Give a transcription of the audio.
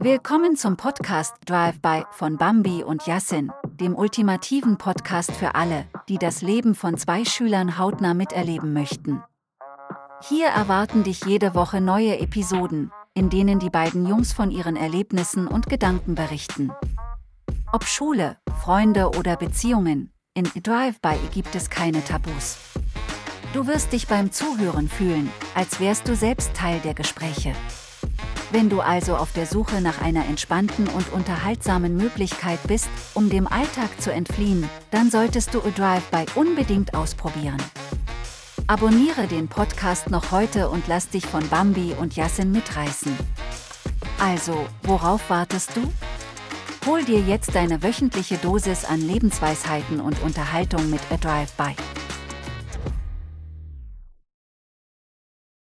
Willkommen zum Podcast Drive-By von Bambi und Yassin, dem ultimativen Podcast für alle, die das Leben von zwei Schülern hautnah miterleben möchten. Hier erwarten dich jede Woche neue Episoden, in denen die beiden Jungs von ihren Erlebnissen und Gedanken berichten. Ob Schule, Freunde oder Beziehungen, in Drive-By gibt es keine Tabus. Du wirst dich beim Zuhören fühlen, als wärst du selbst Teil der Gespräche. Wenn du also auf der Suche nach einer entspannten und unterhaltsamen Möglichkeit bist, um dem Alltag zu entfliehen, dann solltest du A Drive-By unbedingt ausprobieren. Abonniere den Podcast noch heute und lass dich von Bambi und Yassin mitreißen. Also, worauf wartest du? Hol dir jetzt deine wöchentliche Dosis an Lebensweisheiten und Unterhaltung mit A Drive-By.